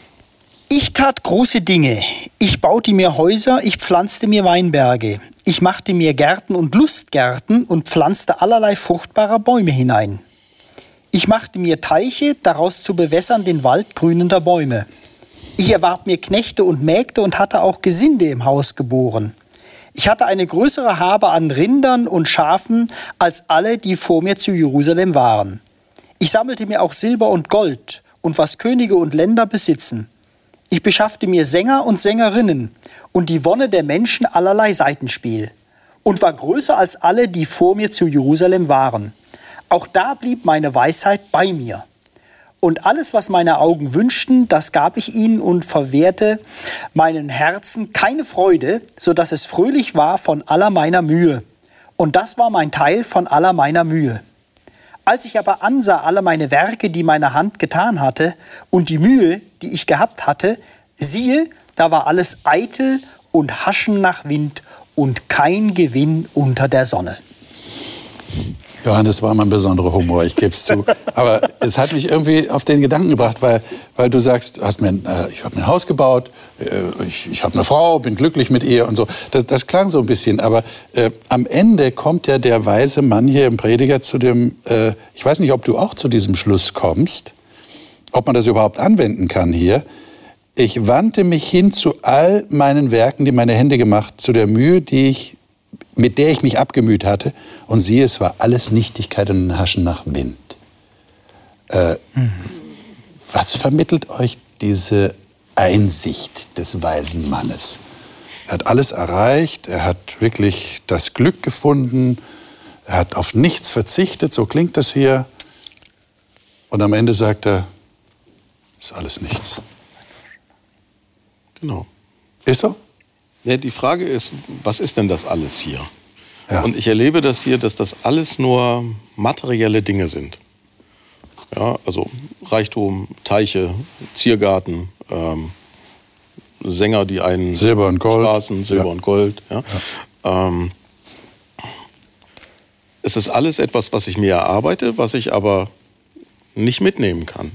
Ich tat große Dinge. Ich baute mir Häuser, ich pflanzte mir Weinberge. Ich machte mir Gärten und Lustgärten und pflanzte allerlei fruchtbarer Bäume hinein. Ich machte mir Teiche, daraus zu bewässern den Wald grünender Bäume. Ich erwarb mir Knechte und Mägde und hatte auch Gesinde im Haus geboren. Ich hatte eine größere Habe an Rindern und Schafen als alle, die vor mir zu Jerusalem waren. Ich sammelte mir auch Silber und Gold und was Könige und Länder besitzen. Ich beschaffte mir Sänger und Sängerinnen und die Wonne der Menschen allerlei Seitenspiel und war größer als alle, die vor mir zu Jerusalem waren. Auch da blieb meine Weisheit bei mir. Und alles, was meine Augen wünschten, das gab ich ihnen und verwehrte meinen Herzen keine Freude, so dass es fröhlich war von aller meiner Mühe. Und das war mein Teil von aller meiner Mühe. Als ich aber ansah alle meine Werke, die meine Hand getan hatte, und die Mühe, die ich gehabt hatte, siehe, da war alles eitel und Haschen nach Wind und kein Gewinn unter der Sonne. Johannes war mein besonderer Humor, ich gebe es zu. Aber es hat mich irgendwie auf den Gedanken gebracht, weil, weil du sagst, hast mir, äh, ich habe mir ein Haus gebaut, äh, ich, ich habe eine Frau, bin glücklich mit ihr und so. Das, das klang so ein bisschen. Aber äh, am Ende kommt ja der weise Mann hier im Prediger zu dem, äh, ich weiß nicht, ob du auch zu diesem Schluss kommst, ob man das überhaupt anwenden kann hier. Ich wandte mich hin zu all meinen Werken, die meine Hände gemacht, zu der Mühe, die ich mit der ich mich abgemüht hatte. Und siehe, es war alles Nichtigkeit und ein Haschen nach Wind. Äh, mhm. Was vermittelt euch diese Einsicht des weisen Mannes? Er hat alles erreicht, er hat wirklich das Glück gefunden, er hat auf nichts verzichtet, so klingt das hier. Und am Ende sagt er, ist alles nichts. Genau. Ist so? Ja, die Frage ist, was ist denn das alles hier? Ja. Und ich erlebe das hier, dass das alles nur materielle Dinge sind. Ja, also Reichtum, Teiche, Ziergarten, ähm, Sänger, die einen Silber und Gold, Straßen, Silber ja. und Gold. Ja. ja. Ähm, es ist alles etwas, was ich mir erarbeite, was ich aber nicht mitnehmen kann.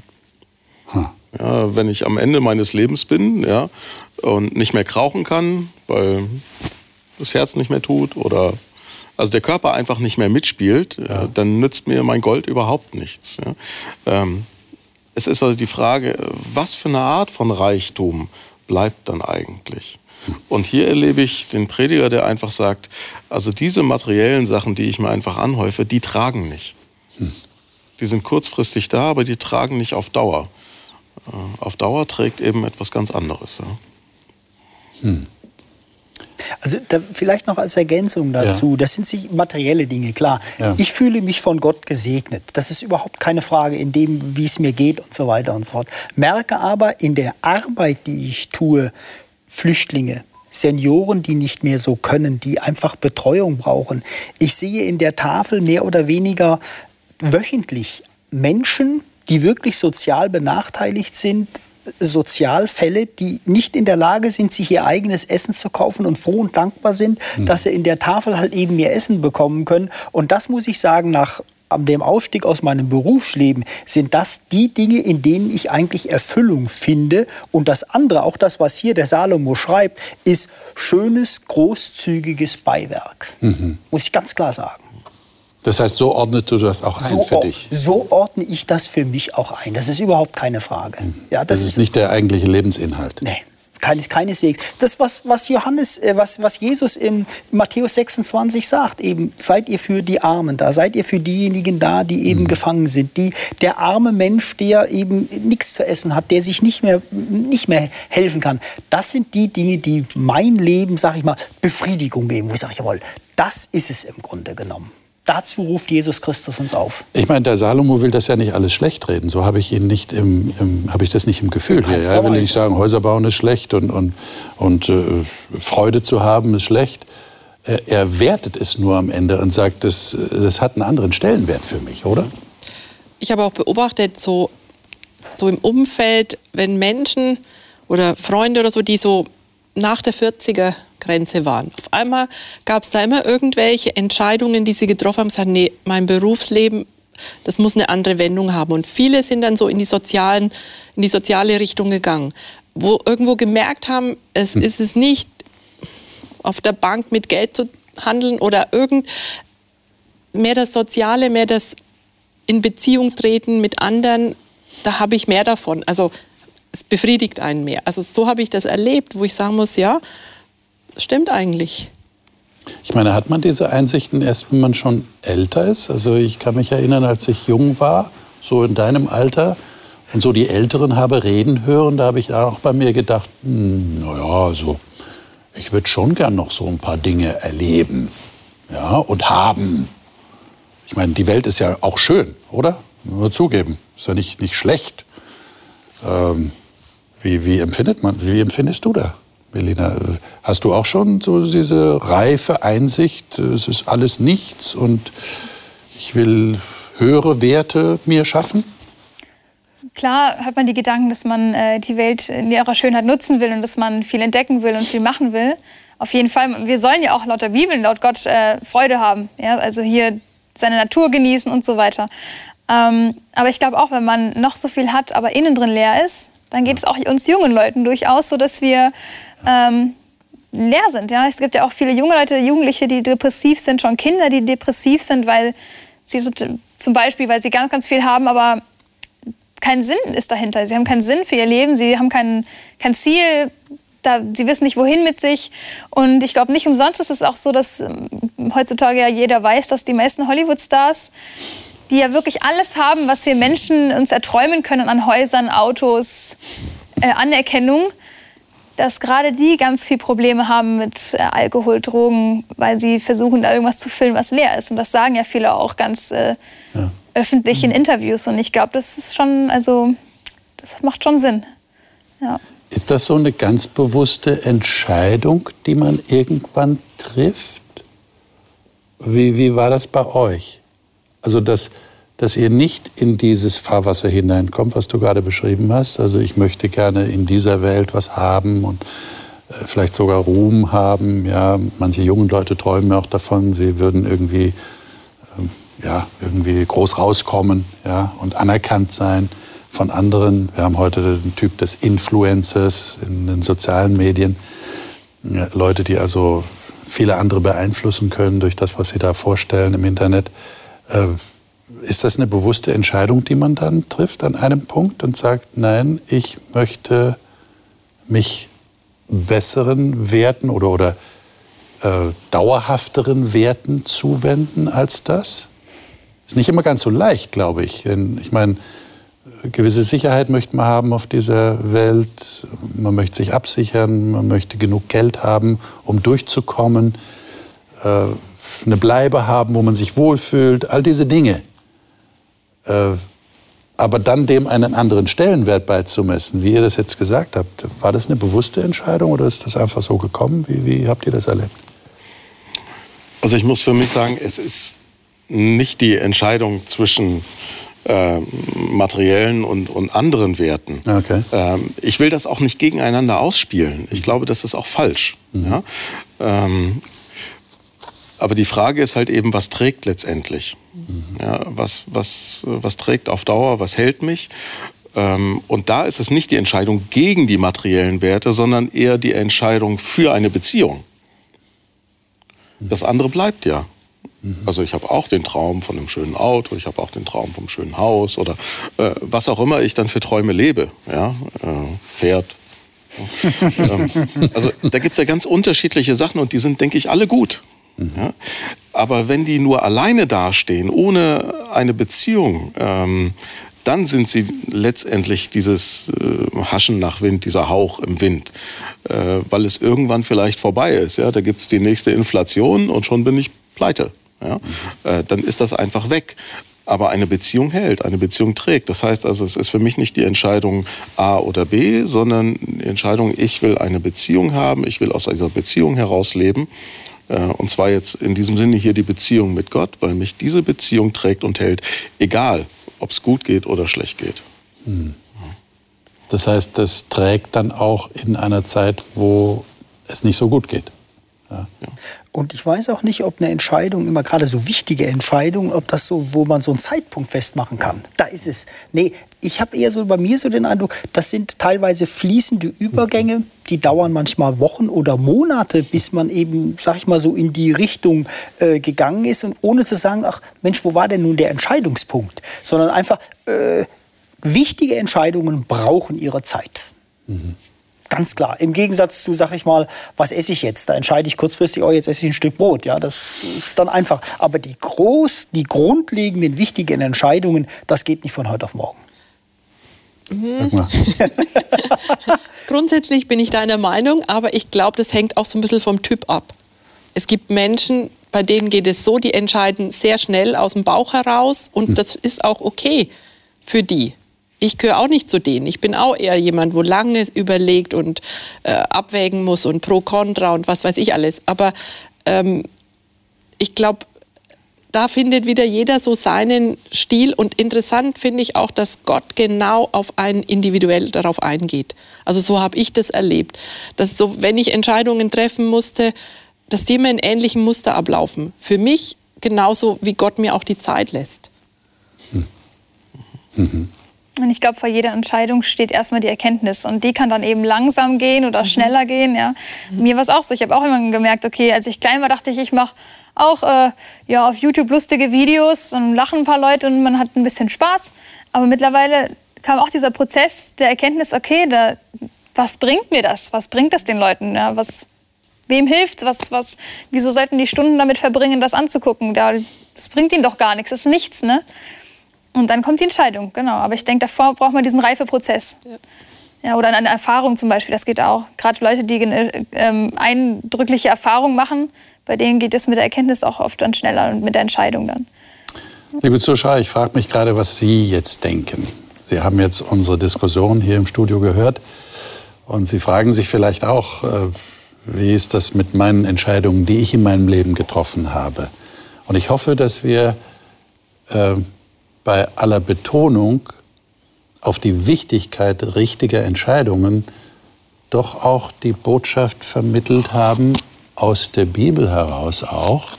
Hm. Ja, wenn ich am Ende meines Lebens bin ja, und nicht mehr krauchen kann, weil das Herz nicht mehr tut oder also der Körper einfach nicht mehr mitspielt, ja. dann nützt mir mein Gold überhaupt nichts. Ja. Ähm, es ist also die Frage, was für eine Art von Reichtum bleibt dann eigentlich? Und hier erlebe ich den Prediger, der einfach sagt, also diese materiellen Sachen, die ich mir einfach anhäufe, die tragen nicht. Hm. Die sind kurzfristig da, aber die tragen nicht auf Dauer. Äh, auf Dauer trägt eben etwas ganz anderes. Ja. Hm. Also da, vielleicht noch als Ergänzung dazu, ja. das sind sich materielle Dinge, klar. Ja. Ich fühle mich von Gott gesegnet. Das ist überhaupt keine Frage in dem, wie es mir geht und so weiter und so fort. Merke aber in der Arbeit, die ich tue, Flüchtlinge, Senioren, die nicht mehr so können, die einfach Betreuung brauchen. Ich sehe in der Tafel mehr oder weniger wöchentlich Menschen, die wirklich sozial benachteiligt sind, Sozialfälle, die nicht in der Lage sind, sich ihr eigenes Essen zu kaufen und froh und dankbar sind, mhm. dass sie in der Tafel halt eben ihr Essen bekommen können. Und das muss ich sagen, nach dem Ausstieg aus meinem Berufsleben sind das die Dinge, in denen ich eigentlich Erfüllung finde. Und das andere, auch das, was hier der Salomo schreibt, ist schönes, großzügiges Beiwerk. Mhm. Muss ich ganz klar sagen. Das heißt, so ordnest du das auch so, ein für dich? So ordne ich das für mich auch ein. Das ist überhaupt keine Frage. Mhm. Ja, das, das ist, ist nicht der eigentliche Lebensinhalt. Nee. Keines, keineswegs. Das, was, was Johannes, äh, was, was Jesus in Matthäus 26 sagt, eben, seid ihr für die Armen da, seid ihr für diejenigen da, die eben mhm. gefangen sind. Die, der arme Mensch, der eben nichts zu essen hat, der sich nicht mehr, nicht mehr helfen kann. Das sind die Dinge, die mein Leben, sag ich mal, Befriedigung geben. Wo ich sage, jawohl, das ist es im Grunde genommen dazu ruft Jesus Christus uns auf. Ich meine, der Salomo will das ja nicht alles schlecht reden. So habe ich ihn nicht im, im habe ich das nicht im Gefühl hier. Er will nicht sagen, Häuser bauen ist schlecht und, und, und äh, Freude zu haben ist schlecht. Er, er wertet es nur am Ende und sagt, das, das hat einen anderen Stellenwert für mich, oder? Ich habe auch beobachtet, so, so im Umfeld, wenn Menschen oder Freunde oder so, die so nach der 40er Grenze waren. Auf einmal gab es da immer irgendwelche Entscheidungen, die sie getroffen haben, sagen, nee, mein Berufsleben, das muss eine andere Wendung haben. Und viele sind dann so in die, sozialen, in die soziale Richtung gegangen, wo irgendwo gemerkt haben, es hm. ist es nicht auf der Bank mit Geld zu handeln oder irgend mehr das Soziale, mehr das in Beziehung treten mit anderen, da habe ich mehr davon. Also es befriedigt einen mehr. Also so habe ich das erlebt, wo ich sagen muss, ja, stimmt eigentlich. Ich meine, hat man diese Einsichten erst, wenn man schon älter ist? Also ich kann mich erinnern, als ich jung war, so in deinem Alter, und so die Älteren habe reden hören, da habe ich auch bei mir gedacht, hm, naja, also ich würde schon gern noch so ein paar Dinge erleben ja, und haben. Ich meine, die Welt ist ja auch schön, oder? Nur zugeben, ist ja nicht, nicht schlecht. Ähm, wie, wie, empfindet man, wie empfindest du da, Melina? Hast du auch schon so diese reife Einsicht, es ist alles nichts und ich will höhere Werte mir schaffen? Klar hat man die Gedanken, dass man äh, die Welt in ihrer Schönheit nutzen will und dass man viel entdecken will und viel machen will. Auf jeden Fall. Wir sollen ja auch laut der Bibel, laut Gott äh, Freude haben. Ja? Also hier seine Natur genießen und so weiter. Ähm, aber ich glaube auch, wenn man noch so viel hat, aber innen drin leer ist, dann geht es auch uns jungen Leuten durchaus so, dass wir ähm, leer sind. Ja? Es gibt ja auch viele junge Leute, Jugendliche, die depressiv sind, schon Kinder, die depressiv sind, weil sie so, zum Beispiel, weil sie ganz, ganz viel haben, aber kein Sinn ist dahinter. Sie haben keinen Sinn für ihr Leben, sie haben kein, kein Ziel, da, sie wissen nicht, wohin mit sich. Und ich glaube, nicht umsonst ist es auch so, dass ähm, heutzutage ja jeder weiß, dass die meisten Hollywood-Stars die ja wirklich alles haben, was wir Menschen uns erträumen können an Häusern, Autos, äh, Anerkennung, dass gerade die ganz viel Probleme haben mit äh, Alkohol, Drogen, weil sie versuchen, da irgendwas zu füllen, was leer ist. Und das sagen ja viele auch ganz äh, ja. öffentlich in Interviews. Und ich glaube, das ist schon, also, das macht schon Sinn. Ja. Ist das so eine ganz bewusste Entscheidung, die man irgendwann trifft? Wie, wie war das bei euch? Also, dass, dass ihr nicht in dieses Fahrwasser hineinkommt, was du gerade beschrieben hast. Also, ich möchte gerne in dieser Welt was haben und äh, vielleicht sogar Ruhm haben. Ja, manche jungen Leute träumen auch davon, sie würden irgendwie, äh, ja, irgendwie groß rauskommen ja, und anerkannt sein von anderen. Wir haben heute den Typ des Influencers in den sozialen Medien. Leute, die also viele andere beeinflussen können durch das, was sie da vorstellen im Internet. Ist das eine bewusste Entscheidung, die man dann trifft an einem Punkt und sagt, nein, ich möchte mich besseren Werten oder, oder äh, dauerhafteren Werten zuwenden als das? Ist nicht immer ganz so leicht, glaube ich. Denn ich meine, gewisse Sicherheit möchte man haben auf dieser Welt. Man möchte sich absichern, man möchte genug Geld haben, um durchzukommen. Äh, eine Bleibe haben, wo man sich wohlfühlt, all diese Dinge. Äh, aber dann dem einen anderen Stellenwert beizumessen, wie ihr das jetzt gesagt habt, war das eine bewusste Entscheidung oder ist das einfach so gekommen? Wie, wie habt ihr das erlebt? Also ich muss für mich sagen, es ist nicht die Entscheidung zwischen äh, materiellen und, und anderen Werten. Okay. Ähm, ich will das auch nicht gegeneinander ausspielen. Ich glaube, das ist auch falsch. Mhm. Ja? Ähm, aber die Frage ist halt eben, was trägt letztendlich? Mhm. Ja, was, was, was trägt auf Dauer, was hält mich? Ähm, und da ist es nicht die Entscheidung gegen die materiellen Werte, sondern eher die Entscheidung für eine Beziehung. Das andere bleibt ja. Mhm. Also ich habe auch den Traum von einem schönen Auto, ich habe auch den Traum vom schönen Haus oder äh, was auch immer ich dann für Träume lebe. Ja? Äh, Pferd. ähm, also da gibt es ja ganz unterschiedliche Sachen und die sind, denke ich, alle gut. Ja? Aber wenn die nur alleine dastehen, ohne eine Beziehung, ähm, dann sind sie letztendlich dieses äh, Haschen nach Wind, dieser Hauch im Wind, äh, weil es irgendwann vielleicht vorbei ist. Ja? Da gibt es die nächste Inflation und schon bin ich pleite. Ja? Äh, dann ist das einfach weg. Aber eine Beziehung hält, eine Beziehung trägt. Das heißt also, es ist für mich nicht die Entscheidung A oder B, sondern die Entscheidung, ich will eine Beziehung haben, ich will aus dieser Beziehung heraus leben und zwar jetzt in diesem Sinne hier die Beziehung mit Gott, weil mich diese Beziehung trägt und hält, egal ob es gut geht oder schlecht geht. Hm. Das heißt, das trägt dann auch in einer Zeit, wo es nicht so gut geht. Ja. Und ich weiß auch nicht, ob eine Entscheidung, immer gerade so wichtige Entscheidungen, ob das so, wo man so einen Zeitpunkt festmachen kann. Da ist es. Nee, ich habe eher so bei mir so den Eindruck, das sind teilweise fließende Übergänge, die dauern manchmal Wochen oder Monate, bis man eben, sag ich mal, so in die Richtung äh, gegangen ist und ohne zu sagen, ach Mensch, wo war denn nun der Entscheidungspunkt? Sondern einfach, äh, wichtige Entscheidungen brauchen ihre Zeit. Mhm. Ganz klar. Im Gegensatz zu, sag ich mal, was esse ich jetzt? Da entscheide ich kurzfristig, oh, jetzt esse ich ein Stück Brot. Ja, das ist dann einfach. Aber die groß, die grundlegenden, wichtigen Entscheidungen, das geht nicht von heute auf morgen. Mhm. Grundsätzlich bin ich deiner Meinung, aber ich glaube, das hängt auch so ein bisschen vom Typ ab. Es gibt Menschen, bei denen geht es so, die entscheiden sehr schnell aus dem Bauch heraus und hm. das ist auch okay für die ich gehöre auch nicht zu denen. Ich bin auch eher jemand, wo lange überlegt und äh, abwägen muss und pro, contra und was weiß ich alles. Aber ähm, ich glaube, da findet wieder jeder so seinen Stil. Und interessant finde ich auch, dass Gott genau auf einen individuell darauf eingeht. Also so habe ich das erlebt. Dass so, wenn ich Entscheidungen treffen musste, dass die immer in ähnlichem Muster ablaufen. Für mich genauso, wie Gott mir auch die Zeit lässt. Hm. Mhm. Und ich glaube, vor jeder Entscheidung steht erstmal die Erkenntnis. Und die kann dann eben langsam gehen oder mhm. schneller gehen. Ja. Mhm. Mir war es auch so. Ich habe auch immer gemerkt, okay, als ich klein war, dachte ich, ich mache auch äh, ja, auf YouTube lustige Videos und lachen ein paar Leute und man hat ein bisschen Spaß. Aber mittlerweile kam auch dieser Prozess der Erkenntnis, okay, da, was bringt mir das? Was bringt das den Leuten? Ja, was, wem hilft was, was, Wieso sollten die Stunden damit verbringen, das anzugucken? das bringt ihnen doch gar nichts, das ist nichts. Ne? Und dann kommt die Entscheidung, genau. Aber ich denke, davor braucht man diesen Reifeprozess. Ja. Ja, oder eine Erfahrung zum Beispiel, das geht auch. Gerade Leute, die ähm, eindrückliche Erfahrungen machen, bei denen geht es mit der Erkenntnis auch oft dann schneller und mit der Entscheidung dann. Liebe Zuschauer, ich frage mich gerade, was Sie jetzt denken. Sie haben jetzt unsere Diskussion hier im Studio gehört und Sie fragen sich vielleicht auch, äh, wie ist das mit meinen Entscheidungen, die ich in meinem Leben getroffen habe. Und ich hoffe, dass wir äh, bei aller Betonung auf die Wichtigkeit richtiger Entscheidungen doch auch die Botschaft vermittelt haben, aus der Bibel heraus auch,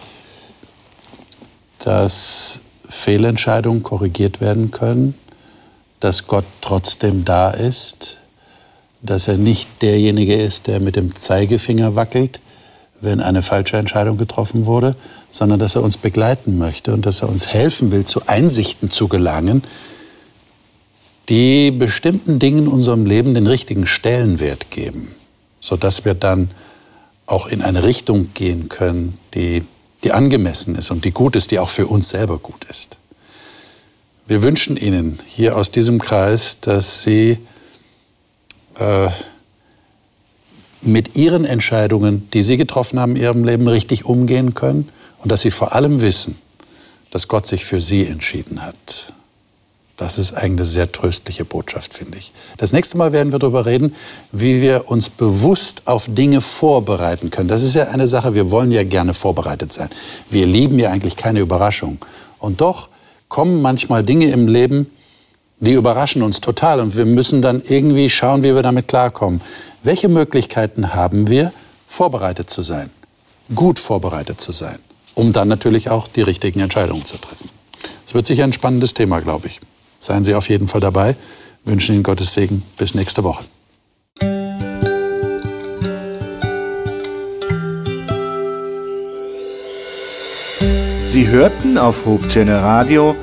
dass Fehlentscheidungen korrigiert werden können, dass Gott trotzdem da ist, dass er nicht derjenige ist, der mit dem Zeigefinger wackelt, wenn eine falsche Entscheidung getroffen wurde, sondern dass er uns begleiten möchte und dass er uns helfen will, zu Einsichten zu gelangen, die bestimmten Dingen in unserem Leben den richtigen Stellenwert geben, sodass wir dann auch in eine Richtung gehen können, die, die angemessen ist und die gut ist, die auch für uns selber gut ist. Wir wünschen Ihnen hier aus diesem Kreis, dass Sie äh, mit Ihren Entscheidungen, die Sie getroffen haben in Ihrem Leben, richtig umgehen können und dass Sie vor allem wissen, dass Gott sich für Sie entschieden hat. Das ist eigentlich eine sehr tröstliche Botschaft, finde ich. Das nächste Mal werden wir darüber reden, wie wir uns bewusst auf Dinge vorbereiten können. Das ist ja eine Sache, wir wollen ja gerne vorbereitet sein. Wir lieben ja eigentlich keine Überraschung. Und doch kommen manchmal Dinge im Leben, die überraschen uns total und wir müssen dann irgendwie schauen, wie wir damit klarkommen. Welche Möglichkeiten haben wir, vorbereitet zu sein, gut vorbereitet zu sein, um dann natürlich auch die richtigen Entscheidungen zu treffen? Es wird sicher ein spannendes Thema, glaube ich. Seien Sie auf jeden Fall dabei. wünschen Ihnen Gottes Segen. Bis nächste Woche. Sie hörten auf Hope Radio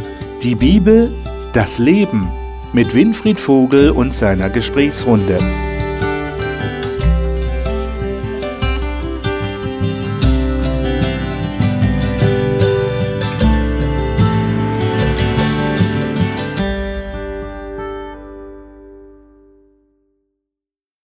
die Bibel, das Leben mit Winfried Vogel und seiner Gesprächsrunde.